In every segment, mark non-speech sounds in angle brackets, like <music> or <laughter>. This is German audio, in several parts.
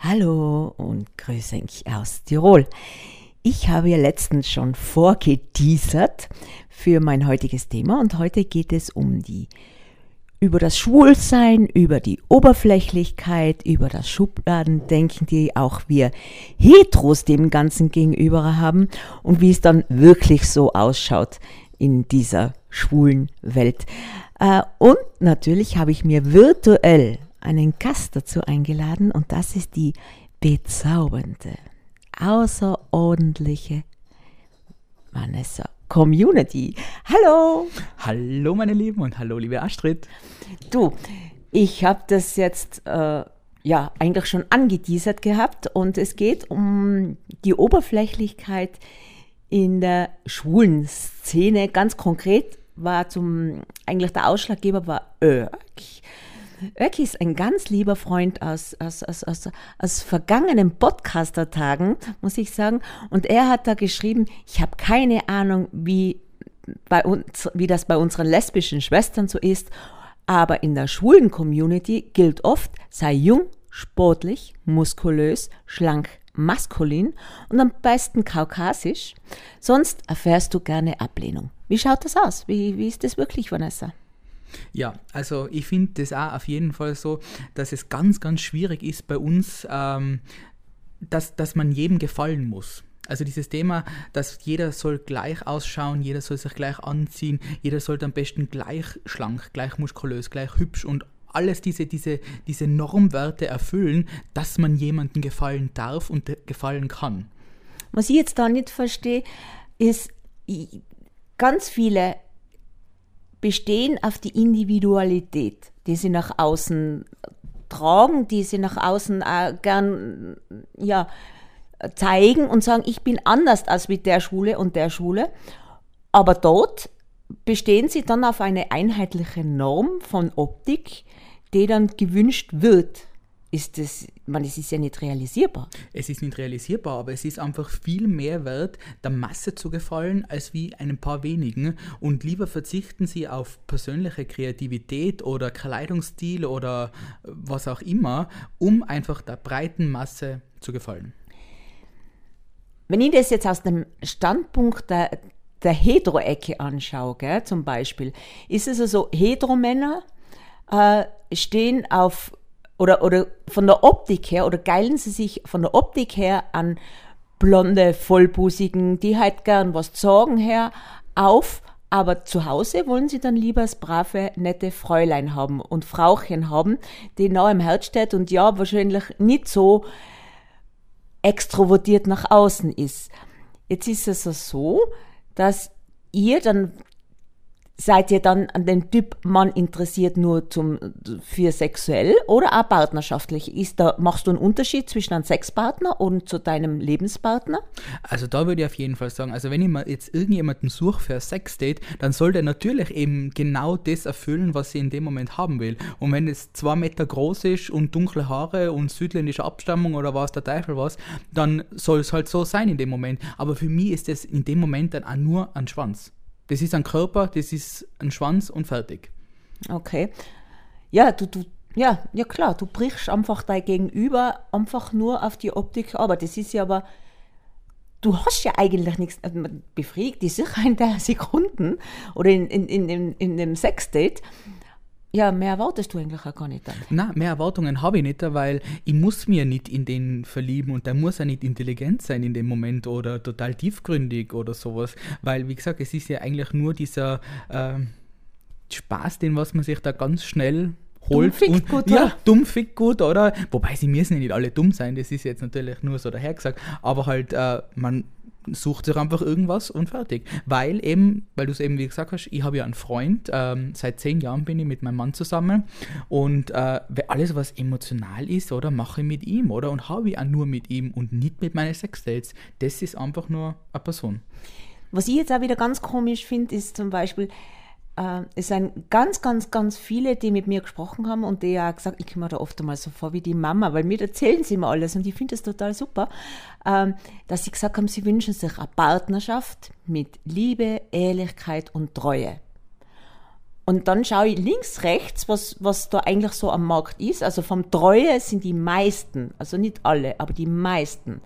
Hallo und grüße euch aus Tirol. Ich habe ja letztens schon vorgeteasert für mein heutiges Thema und heute geht es um die über das Schwulsein, über die Oberflächlichkeit, über das Schubladendenken, die auch wir Heteros dem Ganzen gegenüber haben und wie es dann wirklich so ausschaut in dieser schwulen Welt. Äh, und natürlich habe ich mir virtuell einen Gast dazu eingeladen und das ist die bezaubernde, außerordentliche Vanessa Community. Hallo! Hallo meine Lieben und hallo liebe Astrid. Du, ich habe das jetzt äh, ja eigentlich schon angeteasert gehabt und es geht um die Oberflächlichkeit in der schwulen Szene. Ganz konkret war zum eigentlich der Ausschlaggeber war Örk. Öki ist ein ganz lieber Freund aus, aus, aus, aus, aus vergangenen Podcaster-Tagen, muss ich sagen. Und er hat da geschrieben, ich habe keine Ahnung, wie, bei uns, wie das bei unseren lesbischen Schwestern so ist, aber in der schwulen Community gilt oft, sei jung, sportlich, muskulös, schlank, maskulin und am besten kaukasisch, sonst erfährst du gerne Ablehnung. Wie schaut das aus? Wie, wie ist das wirklich, Vanessa? Ja, also ich finde das auch auf jeden Fall so, dass es ganz, ganz schwierig ist bei uns, ähm, dass, dass man jedem gefallen muss. Also dieses Thema, dass jeder soll gleich ausschauen, jeder soll sich gleich anziehen, jeder sollte am besten gleich schlank, gleich muskulös, gleich hübsch und alles diese, diese, diese Normwerte erfüllen, dass man jemandem gefallen darf und gefallen kann. Was ich jetzt da nicht verstehe, ist, ganz viele bestehen auf die Individualität, die sie nach außen tragen, die sie nach außen äh, gern ja, zeigen und sagen, ich bin anders als mit der Schule und der Schule. Aber dort bestehen sie dann auf eine einheitliche Norm von Optik, die dann gewünscht wird ist das, man, es ist ja nicht realisierbar. Es ist nicht realisierbar, aber es ist einfach viel mehr wert, der Masse zu gefallen, als wie ein paar wenigen. Und lieber verzichten sie auf persönliche Kreativität oder Kleidungsstil oder was auch immer, um einfach der breiten Masse zu gefallen. Wenn ich das jetzt aus dem Standpunkt der, der Hetero-Ecke anschaue, gell, zum Beispiel, ist es also, Heteromänner äh, stehen auf oder, oder von der Optik her, oder geilen sie sich von der Optik her an blonde, vollbusigen, die halt gern was sagen her, auf, aber zu Hause wollen sie dann lieber das brave, nette Fräulein haben und Frauchen haben, die nah im Herz steht und ja, wahrscheinlich nicht so extrovertiert nach außen ist. Jetzt ist es so, dass ihr dann Seid ihr dann an den Typ Mann interessiert nur zum, für sexuell oder auch partnerschaftlich? Ist da, machst du einen Unterschied zwischen einem Sexpartner und zu deinem Lebenspartner? Also da würde ich auf jeden Fall sagen, also wenn ich mir jetzt irgendjemanden suche für ein Sexdate, dann soll der natürlich eben genau das erfüllen, was ich in dem Moment haben will. Und wenn es zwei Meter groß ist und dunkle Haare und südländische Abstammung oder was der Teufel was, dann soll es halt so sein in dem Moment. Aber für mich ist es in dem Moment dann auch nur ein Schwanz. Das ist ein Körper, das ist ein Schwanz und fertig. Okay. Ja, du, du, ja, ja klar, du brichst einfach dein Gegenüber einfach nur auf die Optik, aber das ist ja aber, du hast ja eigentlich nichts, man befriedigt die sicher in der <laughs> Sekunden oder in, in, in, in, in dem Sexdate. Ja, mehr erwartest du eigentlich auch gar nicht dann. Nein, mehr Erwartungen habe ich nicht, weil ich muss mir nicht in den verlieben und der muss ja nicht intelligent sein in dem Moment oder total tiefgründig oder sowas, weil wie gesagt, es ist ja eigentlich nur dieser äh, Spaß, den was man sich da ganz schnell holt. Dumm und, gut, ja, dumm fickt gut, oder? Wobei sie müssen ja nicht alle dumm sein, das ist jetzt natürlich nur so dahergesagt, aber halt, äh, man sucht sich einfach irgendwas und fertig. Weil eben, weil du es eben wie gesagt hast, ich habe ja einen Freund, ähm, seit zehn Jahren bin ich mit meinem Mann zusammen und äh, alles, was emotional ist, oder, mache ich mit ihm, oder? Und habe ich auch nur mit ihm und nicht mit meinen Sexdates. Das ist einfach nur eine Person. Was ich jetzt auch wieder ganz komisch finde, ist zum Beispiel, äh, es sind ganz, ganz, ganz viele, die mit mir gesprochen haben und die ja gesagt, ich komme mir da oft einmal so vor wie die Mama, weil mir erzählen sie immer alles und ich finde das total super, äh, dass sie gesagt haben, sie wünschen sich eine Partnerschaft mit Liebe, Ehrlichkeit und Treue. Und dann schaue ich links, rechts, was, was da eigentlich so am Markt ist. Also vom Treue sind die meisten, also nicht alle, aber die meisten.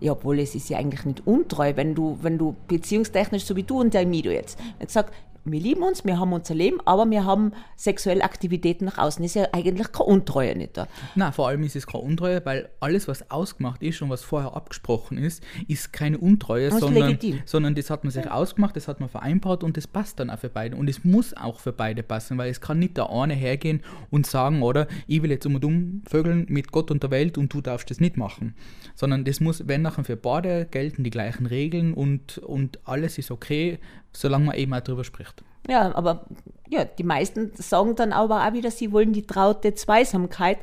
Ja, obwohl es ist ja eigentlich nicht untreu, wenn du, wenn du beziehungstechnisch, so wie du und der Mido jetzt, jetzt sagst, wir lieben uns, wir haben unser Leben, aber wir haben sexuelle Aktivitäten nach außen. Ist ja eigentlich keine Untreue nicht da. Na, vor allem ist es keine Untreue, weil alles, was ausgemacht ist und was vorher abgesprochen ist, ist keine Untreue, ist sondern, sondern das hat man sich ausgemacht, das hat man vereinbart und das passt dann auch für beide. Und es muss auch für beide passen, weil es kann nicht der eine hergehen und sagen, oder ich will jetzt um und um vögeln mit Gott und der Welt und du darfst das nicht machen. Sondern das muss, wenn nachher für beide gelten die gleichen Regeln und, und alles ist okay, solange man eben auch drüber spricht. Ja, aber ja, die meisten sagen dann aber auch wieder, sie wollen die traute Zweisamkeit.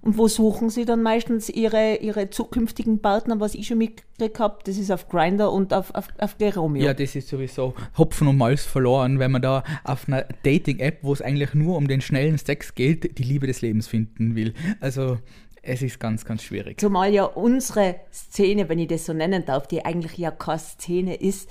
Und wo suchen sie dann meistens ihre, ihre zukünftigen Partner, was ich schon mitgekriegt habe? Das ist auf Grinder und auf, auf, auf Geromeo. Ja, das ist sowieso Hopfen und Malz verloren, wenn man da auf einer Dating-App, wo es eigentlich nur um den schnellen Sex geht, die Liebe des Lebens finden will. Also es ist ganz, ganz schwierig. Zumal ja unsere Szene, wenn ich das so nennen darf, die eigentlich ja keine Szene ist,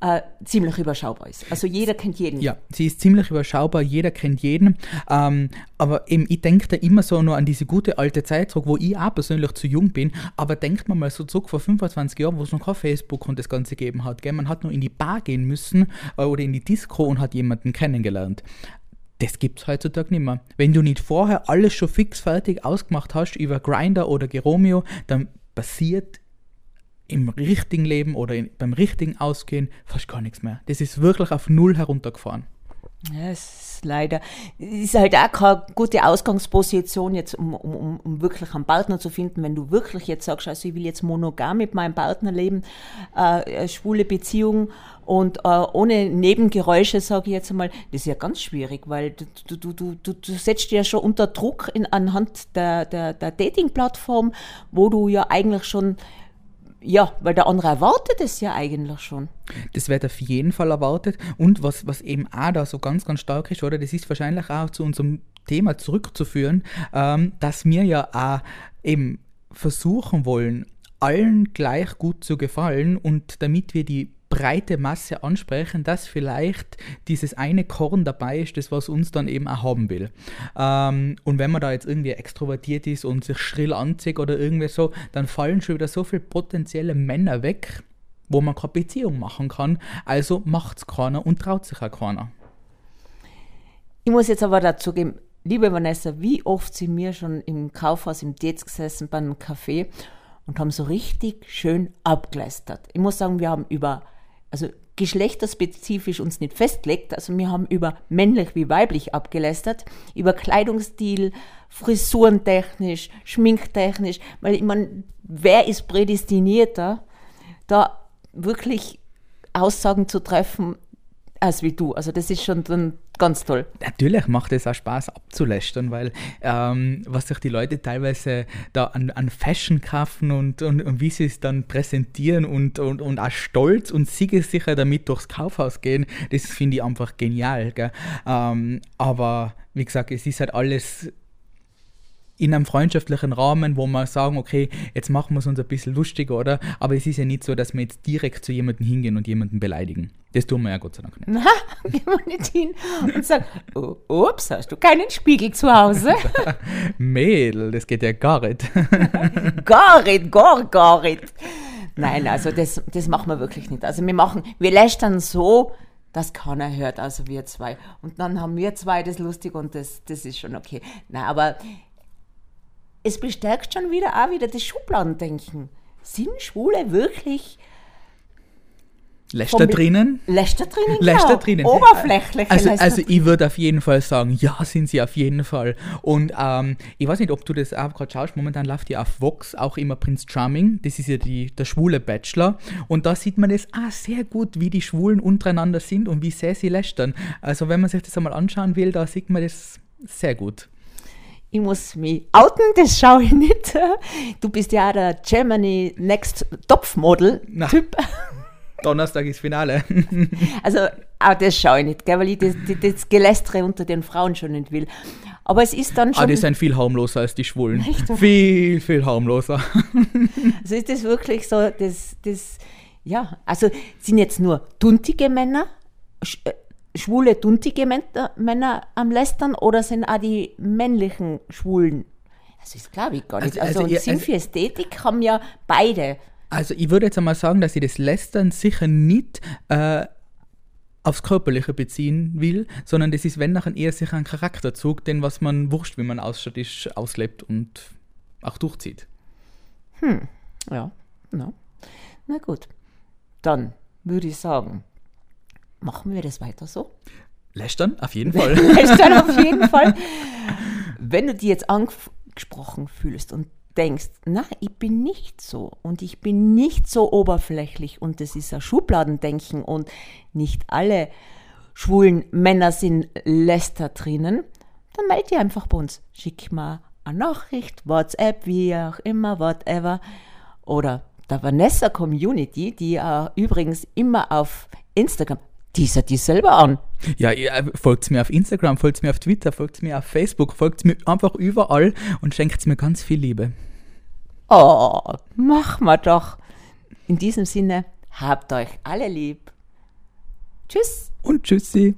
äh, ziemlich überschaubar ist. Also jeder kennt jeden. Ja, sie ist ziemlich überschaubar, jeder kennt jeden. Ähm, aber eben, ich denke da immer so nur an diese gute alte Zeit zurück, wo ich auch persönlich zu jung bin. Aber denkt man mal so zurück vor 25 Jahren, wo es noch kein Facebook und das Ganze gegeben hat. Gell? Man hat nur in die Bar gehen müssen äh, oder in die Disco und hat jemanden kennengelernt. Das gibt es heutzutage nicht mehr. Wenn du nicht vorher alles schon fix fertig ausgemacht hast über Grinder oder Geromeo, dann passiert im richtigen Leben oder in, beim richtigen Ausgehen fast gar nichts mehr. Das ist wirklich auf Null heruntergefahren. Ja, es ist leider, ist halt auch keine gute Ausgangsposition jetzt, um, um, um, wirklich einen Partner zu finden, wenn du wirklich jetzt sagst, also ich will jetzt monogam mit meinem Partner leben, äh, schwule Beziehung und äh, ohne Nebengeräusche, sage ich jetzt einmal, das ist ja ganz schwierig, weil du, du, du, du, du, du setzt dich ja schon unter Druck in, anhand der, der, der Dating-Plattform, wo du ja eigentlich schon ja, weil der andere erwartet es ja eigentlich schon. Das wird auf jeden Fall erwartet. Und was, was eben auch da so ganz, ganz stark ist, oder das ist wahrscheinlich auch zu unserem Thema zurückzuführen, ähm, dass wir ja auch eben versuchen wollen, allen gleich gut zu gefallen und damit wir die breite Masse ansprechen, dass vielleicht dieses eine Korn dabei ist, das was uns dann eben auch haben will. Ähm, und wenn man da jetzt irgendwie extrovertiert ist und sich schrill anzieht oder irgendwie so, dann fallen schon wieder so viele potenzielle Männer weg, wo man keine Beziehung machen kann. Also macht's keiner und traut sich auch keiner. Ich muss jetzt aber dazu geben, liebe Vanessa, wie oft sind wir schon im Kaufhaus im Dates gesessen bei einem Café und haben so richtig schön abgeleistert. Ich muss sagen, wir haben über also geschlechterspezifisch uns nicht festgelegt. Also wir haben über männlich wie weiblich abgelästert, über Kleidungsstil, frisurentechnisch, schminktechnisch, weil ich meine, wer ist prädestinierter, da wirklich Aussagen zu treffen, als wie du. Also das ist schon dann ganz toll. Natürlich macht es auch Spaß abzulästern, weil ähm, was sich die Leute teilweise da an, an Fashion kaufen und, und, und, wie sie es dann präsentieren und, und, und auch stolz und siegessicher damit durchs Kaufhaus gehen, das finde ich einfach genial. Ähm, aber wie gesagt, es ist halt alles in einem freundschaftlichen Rahmen, wo wir sagen, okay, jetzt machen wir es uns ein bisschen lustiger, oder? Aber es ist ja nicht so, dass wir jetzt direkt zu jemandem hingehen und jemanden beleidigen. Das tun wir ja Gott sei Dank nicht. Na, <laughs> gehen wir nicht hin und sagen, oh, ups, hast du keinen Spiegel zu Hause? <laughs> Mädel, das geht ja gar nicht. <laughs> gar nicht, gar, gar nicht. Nein, also das, das machen wir wirklich nicht. Also wir machen, wir lästern so, dass keiner hört, also wir zwei. Und dann haben wir zwei das lustig und das, das ist schon okay. Nein, aber es bestärkt schon wieder auch wieder das Schubladendenken. Sind Schwule wirklich Lächter drinnen? Lächter drinnen, Lächter genau. drinnen. Oberflächliche Also, also ich würde auf jeden Fall sagen, ja, sind sie auf jeden Fall. Und ähm, ich weiß nicht, ob du das auch gerade schaust, momentan läuft ja auf Vox auch immer Prince Charming, das ist ja die, der schwule Bachelor. Und da sieht man das auch sehr gut, wie die Schwulen untereinander sind und wie sehr sie lästern. Also wenn man sich das einmal anschauen will, da sieht man das sehr gut ich muss mich outen, das schaue ich nicht. Du bist ja der Germany Next Topmodel-Typ. Donnerstag ist Finale. <laughs> also, auch das schaue ich nicht, gell, weil ich das, das, das Gelästere unter den Frauen schon nicht will. Aber es ist dann schon. Ah, die sind viel harmloser als die Schwulen. Echt? Viel, viel harmloser. <laughs> also ist das wirklich so, das, das, ja, also sind jetzt nur tuntige Männer, schwule, tuntige Männer, Männer am Lästern oder sind auch die männlichen Schwulen? Das ist, glaube ich, gar nicht. Also- Also, also ihr- Sinn also- für Ästhetik haben ja beide. Also ich würde jetzt einmal sagen, dass ich das Lästern sicher nicht äh, aufs Körperliche beziehen will, sondern das ist, wenn nachher eher sicher ein Charakterzug, den was man wurscht, wie man ausschaut, ist, auslebt und auch durchzieht. Ja, na, na gut. Dann würde ich sagen, machen wir das weiter so. Lästern, auf jeden <laughs> Fall. dann auf jeden Fall, <laughs> wenn du dich jetzt angesprochen fühlst und denkst, na, ich bin nicht so und ich bin nicht so oberflächlich und das ist ein Schubladendenken und nicht alle schwulen Männer sind Läster drinnen, dann melde dich einfach bei uns. Schick mal eine Nachricht, WhatsApp, wie auch immer, whatever. Oder der Vanessa Community, die äh, übrigens immer auf Instagram, die ja die selber an. Ja, ihr äh, folgt mir auf Instagram, folgt mir auf Twitter, folgt mir auf Facebook, folgt mir einfach überall und schenkt mir ganz viel Liebe. Oh, mach mal doch. In diesem Sinne, habt euch alle lieb. Tschüss. Und tschüssi.